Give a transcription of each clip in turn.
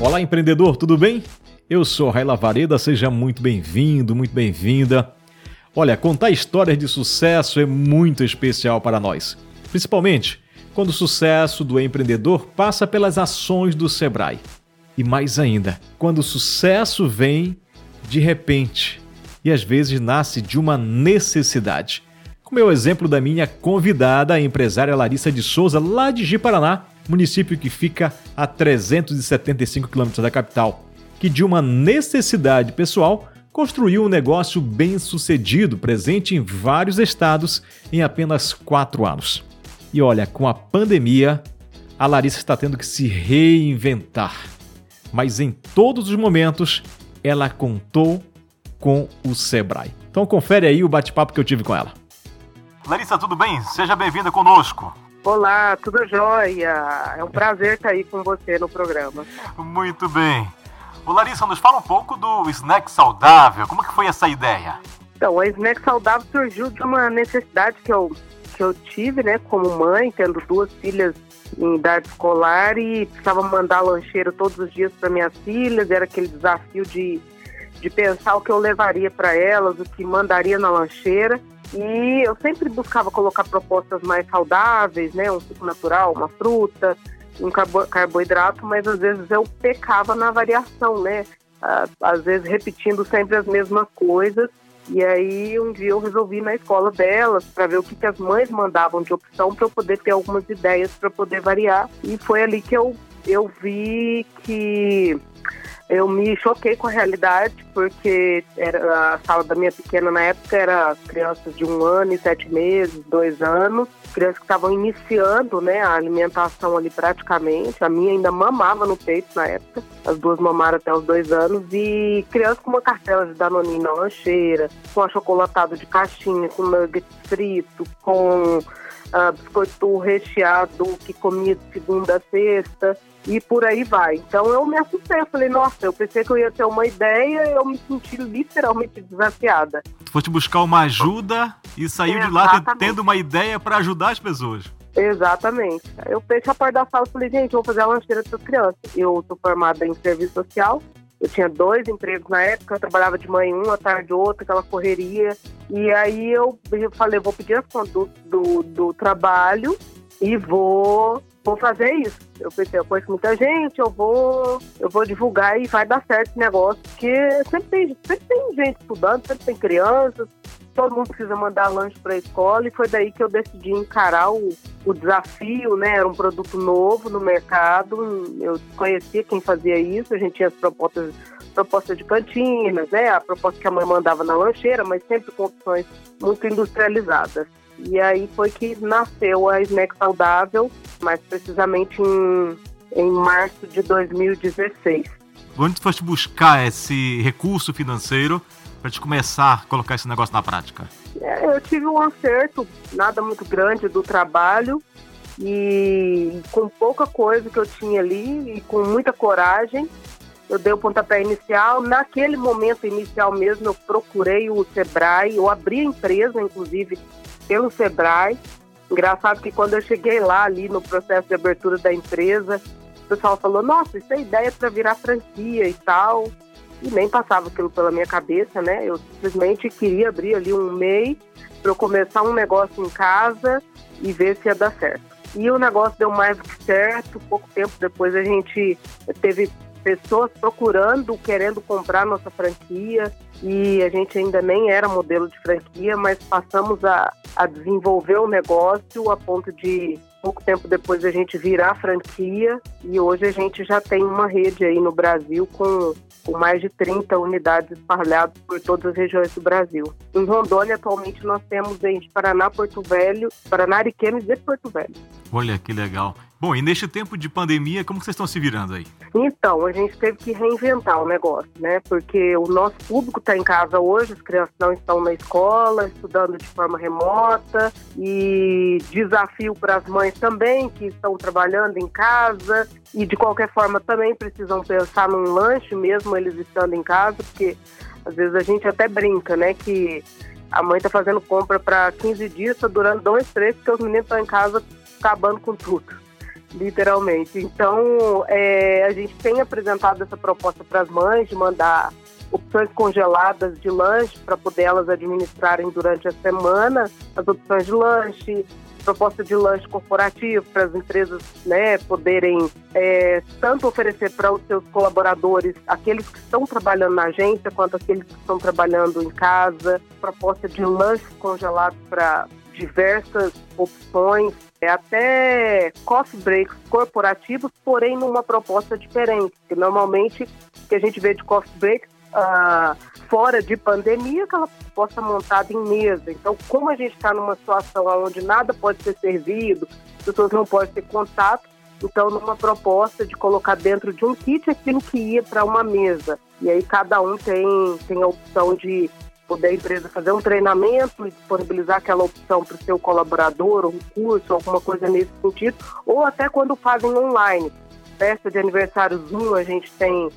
Olá, empreendedor, tudo bem? Eu sou Raila Vareda, seja muito bem-vindo, muito bem-vinda. Olha, contar histórias de sucesso é muito especial para nós, principalmente quando o sucesso do empreendedor passa pelas ações do Sebrae. E mais ainda, quando o sucesso vem de repente e às vezes nasce de uma necessidade. Como é o exemplo da minha convidada, a empresária Larissa de Souza, lá de Ji-Paraná, município que fica a 375 quilômetros da capital, que de uma necessidade pessoal construiu um negócio bem sucedido, presente em vários estados em apenas quatro anos. E olha, com a pandemia, a Larissa está tendo que se reinventar. Mas em todos os momentos, ela contou com o Sebrae. Então confere aí o bate-papo que eu tive com ela. Larissa, tudo bem? Seja bem-vinda conosco. Olá, tudo jóia? É um prazer estar aí com você no programa. Muito bem. Ô Larissa, nos fala um pouco do snack saudável. Como que foi essa ideia? Então, o snack saudável surgiu de uma necessidade que eu, que eu tive, né, como mãe, tendo duas filhas em idade escolar e precisava mandar lancheiro todos os dias para minhas filhas. Era aquele desafio de, de pensar o que eu levaria para elas, o que mandaria na lancheira. E eu sempre buscava colocar propostas mais saudáveis, né? Um suco natural, uma fruta, um carbo carboidrato, mas às vezes eu pecava na variação, né? Às vezes repetindo sempre as mesmas coisas. E aí um dia eu resolvi ir na escola delas para ver o que, que as mães mandavam de opção para eu poder ter algumas ideias para poder variar. E foi ali que eu, eu vi que eu me choquei com a realidade, porque era, a sala da minha pequena na época era crianças de um ano e sete meses, dois anos, crianças que estavam iniciando né, a alimentação ali praticamente. A minha ainda mamava no peito na época, as duas mamaram até os dois anos, e crianças com uma cartela de danoninho na lancheira, com achocolatado de caixinha, com nugget frito, com uh, biscoito recheado que comia de segunda a sexta e por aí vai. Então eu me assustei, eu falei, nossa, eu pensei que eu ia ter uma ideia e eu me senti literalmente desafiada. Tu foste buscar uma ajuda e saiu de lá tendo uma ideia para ajudar as pessoas. Exatamente. Eu fechei a porta da sala e falei, gente, eu vou fazer a lancheira para as crianças. Eu sou formada em serviço social, eu tinha dois empregos na época, eu trabalhava de manhã um, à tarde outro, aquela correria. E aí eu, eu falei, vou pedir as contas do, do, do trabalho e vou vou fazer isso. Eu pensei, eu conheço muita gente, eu vou, eu vou divulgar e vai dar certo esse negócio, porque sempre tem, sempre tem gente estudando, sempre tem crianças, todo mundo precisa mandar lanche para a escola e foi daí que eu decidi encarar o, o desafio, né? Era um produto novo no mercado, eu conhecia quem fazia isso, a gente tinha as propostas proposta de cantinas, né? A proposta que a mãe mandava na lancheira, mas sempre com opções muito industrializadas. E aí foi que nasceu a Snack Saudável, mais precisamente em, em março de 2016. Onde foste buscar esse recurso financeiro para te começar a colocar esse negócio na prática? É, eu tive um acerto, nada muito grande do trabalho, e com pouca coisa que eu tinha ali e com muita coragem, eu dei o pontapé inicial. Naquele momento inicial mesmo, eu procurei o Sebrae, eu abri a empresa, inclusive, pelo Sebrae. Engraçado que quando eu cheguei lá, ali no processo de abertura da empresa, o pessoal falou: Nossa, isso é ideia para virar franquia e tal. E nem passava aquilo pela minha cabeça, né? Eu simplesmente queria abrir ali um MEI para eu começar um negócio em casa e ver se ia dar certo. E o negócio deu mais do que certo. Pouco tempo depois a gente teve pessoas procurando, querendo comprar nossa franquia e a gente ainda nem era modelo de franquia, mas passamos a, a desenvolver o negócio a ponto de pouco tempo depois a gente virar franquia e hoje a gente já tem uma rede aí no Brasil com, com mais de 30 unidades espalhadas por todas as regiões do Brasil. Em Rondônia, atualmente, nós temos em Paraná, Porto Velho, Paraná, Ariquemes e Porto Velho. Olha que legal. Bom, e neste tempo de pandemia, como vocês estão se virando aí? Então, a gente teve que reinventar o negócio, né? Porque o nosso público está em casa hoje, as crianças não estão na escola, estudando de forma remota, e desafio para as mães também, que estão trabalhando em casa, e de qualquer forma também precisam pensar num lanche, mesmo eles estando em casa, porque às vezes a gente até brinca, né? Que a mãe está fazendo compra para 15 dias, está durando dois, três, porque os meninos estão em casa acabando com tudo. literalmente. Então, é, a gente tem apresentado essa proposta para as mães de mandar opções congeladas de lanche para poder elas administrarem durante a semana, as opções de lanche, proposta de lanche corporativo para as empresas né, poderem é, tanto oferecer para os seus colaboradores, aqueles que estão trabalhando na agência, quanto aqueles que estão trabalhando em casa, proposta de lanches congelados para diversas opções, é, até coffee breaks corporativos, porém numa proposta diferente, que normalmente que a gente vê de coffee breaks uh, fora de pandemia, aquela possa montada em mesa. Então, como a gente está numa situação onde nada pode ser servido, as pessoas não podem ter contato, então numa proposta de colocar dentro de um kit aquilo que ia para uma mesa. E aí cada um tem, tem a opção de poder a empresa fazer um treinamento e disponibilizar aquela opção para o seu colaborador, um curso, alguma coisa nesse sentido, ou até quando fazem online. Festa de aniversário Zoom a gente tem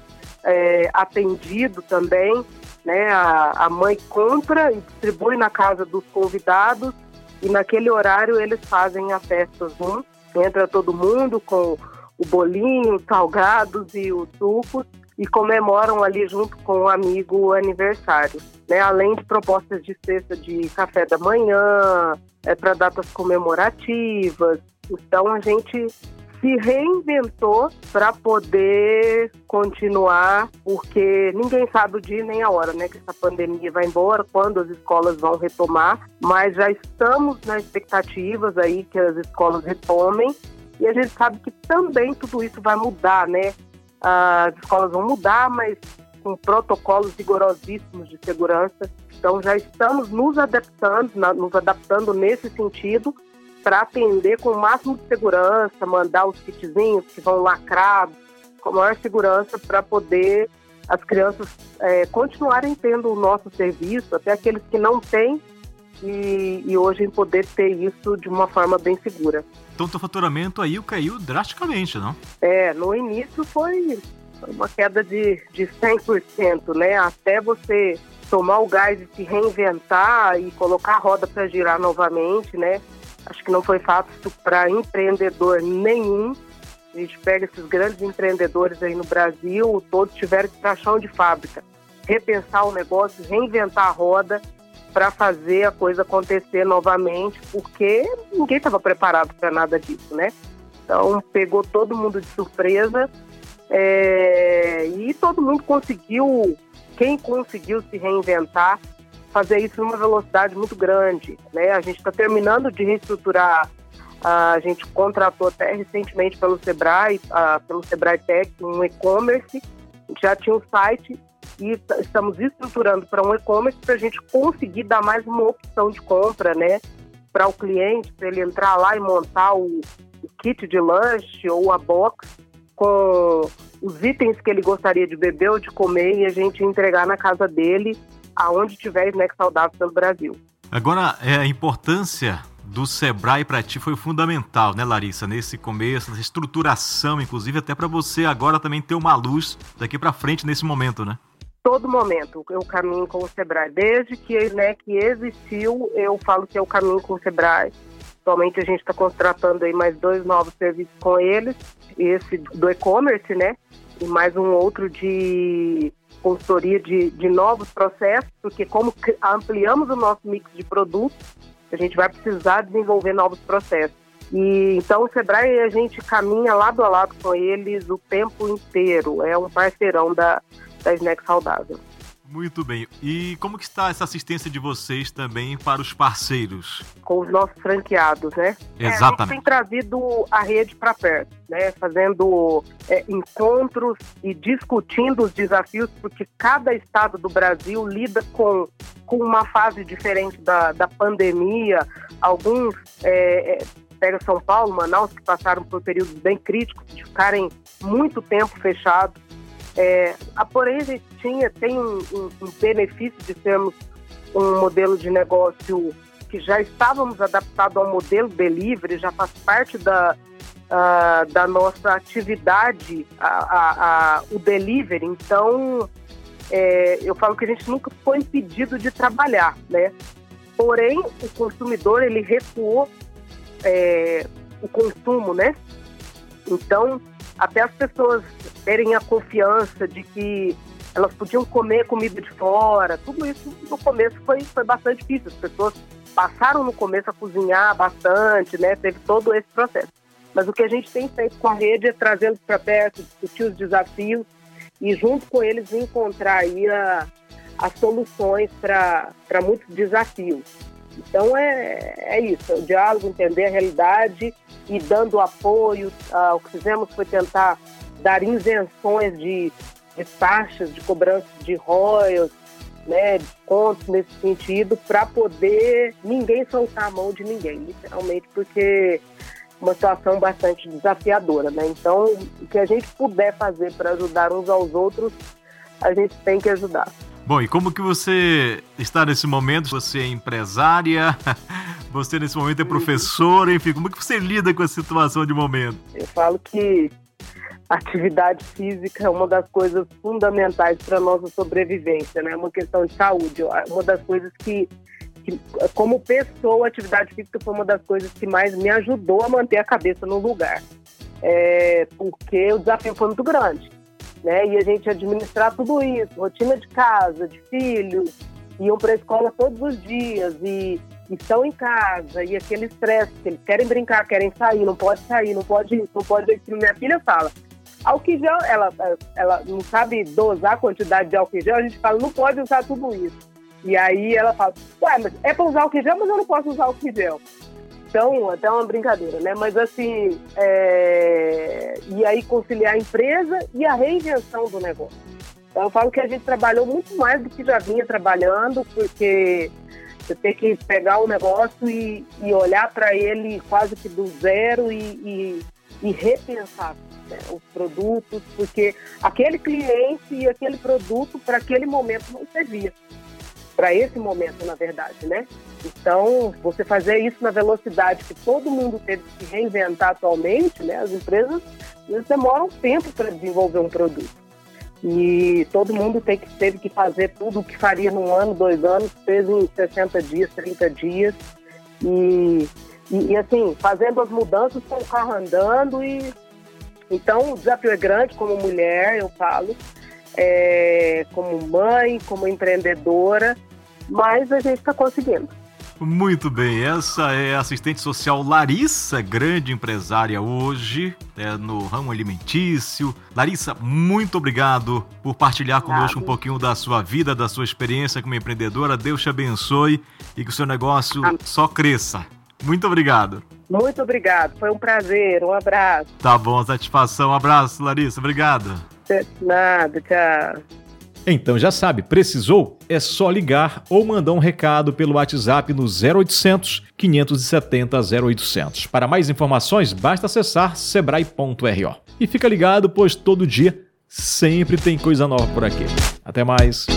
é, atendido também, né? A, a mãe compra e distribui na casa dos convidados e naquele horário eles fazem a festa Zoom. Entra todo mundo com o bolinho, os salgados e os sucos e comemoram ali junto com o amigo o aniversário. Né? Além de propostas de cesta de café da manhã, é, para datas comemorativas. Então a gente se reinventou para poder continuar, porque ninguém sabe o dia nem a hora, né, que essa pandemia vai embora, quando as escolas vão retomar, mas já estamos nas expectativas aí que as escolas retomem e a gente sabe que também tudo isso vai mudar, né? As escolas vão mudar, mas com protocolos rigorosíssimos de segurança. Então já estamos nos adaptando, nos adaptando nesse sentido para atender com o máximo de segurança, mandar os kitzinhos que vão lacrados, com a maior segurança para poder as crianças é, continuarem tendo o nosso serviço, até aqueles que não têm, e, e hoje poder ter isso de uma forma bem segura. Então, o faturamento aí caiu drasticamente, não? É, no início foi uma queda de, de 100%, né? Até você tomar o gás e se reinventar e colocar a roda para girar novamente, né? Acho que não foi fácil para empreendedor nenhum. A gente pega esses grandes empreendedores aí no Brasil, todos tiveram que chão de fábrica, repensar o negócio, reinventar a roda para fazer a coisa acontecer novamente, porque ninguém estava preparado para nada disso, né? Então pegou todo mundo de surpresa é, e todo mundo conseguiu, quem conseguiu se reinventar, fazer isso numa velocidade muito grande. Né? A gente está terminando de reestruturar, a gente contratou até recentemente pelo Sebrae, pelo Sebrae Tech, um e-commerce, já tinha um site e estamos estruturando para um e-commerce para a gente conseguir dar mais uma opção de compra, né? Para o cliente, para ele entrar lá e montar o, o kit de lanche ou a box com os itens que ele gostaria de beber ou de comer e a gente entregar na casa dele aonde tiver snack saudável pelo Brasil. Agora, é, a importância do Sebrae para ti foi fundamental, né, Larissa? Nesse começo, nessa estruturação, inclusive até para você agora também ter uma luz daqui para frente nesse momento, né? Todo momento eu caminho com o Sebrae. Desde que, né, que existiu, eu falo que eu caminho com o Sebrae. Atualmente a gente está contratando aí mais dois novos serviços com eles. Esse do e-commerce, né? E mais um outro de consultoria de, de novos processos, porque como ampliamos o nosso mix de produtos, a gente vai precisar desenvolver novos processos. E então o Sebrae a gente caminha lado a lado com eles o tempo inteiro. É um parceirão da, da Snack Saudável. Muito bem. E como que está essa assistência de vocês também para os parceiros? Com os nossos franqueados, né? Exatamente. É, a gente tem trazido a rede para perto, né? Fazendo é, encontros e discutindo os desafios, porque cada estado do Brasil lida com, com uma fase diferente da, da pandemia. Alguns é, é pega São Paulo, Manaus, que passaram por períodos bem críticos de ficarem muito tempo fechados. É, a gente tinha, tem um, um, um, benefício de termos um modelo de negócio que já estávamos adaptados ao modelo delivery, já faz parte da, uh, da nossa atividade, a, a, a, o delivery. Então, é, eu falo que a gente nunca foi impedido de trabalhar, né? Porém, o consumidor, ele recuou é, o consumo, né? Então, até as pessoas terem a confiança de que elas podiam comer comida de fora, tudo isso no começo foi, foi bastante difícil. As pessoas passaram no começo a cozinhar bastante, né? Teve todo esse processo. Mas o que a gente tem feito com a rede é trazê-los para perto, discutir os desafios e junto com eles encontrar aí a, as soluções para muitos desafios. Então é, é isso, é o diálogo, entender a realidade e dando apoio. Ah, o que fizemos foi tentar dar isenções de, de taxas de cobrança de royalties, né, descontos nesse sentido, para poder ninguém soltar a mão de ninguém, literalmente, porque uma situação bastante desafiadora, né? Então, o que a gente puder fazer para ajudar uns aos outros, a gente tem que ajudar. Bom, e como que você está nesse momento? Você é empresária, você nesse momento é professora, enfim, como que você lida com a situação de momento? Eu falo que atividade física é uma das coisas fundamentais para a nossa sobrevivência, né? É uma questão de saúde, uma das coisas que que, como pessoa, atividade física foi uma das coisas que mais me ajudou a manter a cabeça no lugar. É, porque o desafio foi muito grande. Né? E a gente administrar tudo isso, rotina de casa, de filhos, iam para a escola todos os dias e, estão em casa, e aquele estresse, eles querem brincar, querem sair, não pode sair, não pode não pode Minha filha fala, álcool ela, ela não sabe dosar a quantidade de álcool a gente fala, não pode usar tudo isso. E aí ela fala, ué, mas é para usar álcool mas eu não posso usar álcool. Então, até uma brincadeira, né? Mas assim, é... e aí conciliar a empresa e a reinvenção do negócio. Então eu falo que a gente trabalhou muito mais do que já vinha trabalhando, porque você tem que pegar o negócio e, e olhar para ele quase que do zero e, e, e repensar né, os produtos, porque aquele cliente e aquele produto para aquele momento não servia para esse momento, na verdade, né? Então, você fazer isso na velocidade que todo mundo teve que reinventar atualmente, né? As empresas eles demoram tempo para desenvolver um produto. E todo mundo tem que, teve que fazer tudo o que faria num ano, dois anos, fez em 60 dias, 30 dias. E, e, e assim, fazendo as mudanças com o carro andando. E, então, o desafio é grande como mulher, eu falo, é, como mãe, como empreendedora mas a gente está conseguindo. Muito bem, essa é a assistente social Larissa, grande empresária hoje é, no ramo alimentício. Larissa, muito obrigado por partilhar conosco um pouquinho da sua vida, da sua experiência como empreendedora. Deus te abençoe e que o seu negócio Amém. só cresça. Muito obrigado. Muito obrigado, foi um prazer, um abraço. Tá bom, satisfação. Um abraço, Larissa, obrigado. Nada, tchau. Então já sabe, precisou? É só ligar ou mandar um recado pelo WhatsApp no 0800 570 0800. Para mais informações, basta acessar sebrae.ro. E fica ligado, pois todo dia sempre tem coisa nova por aqui. Até mais.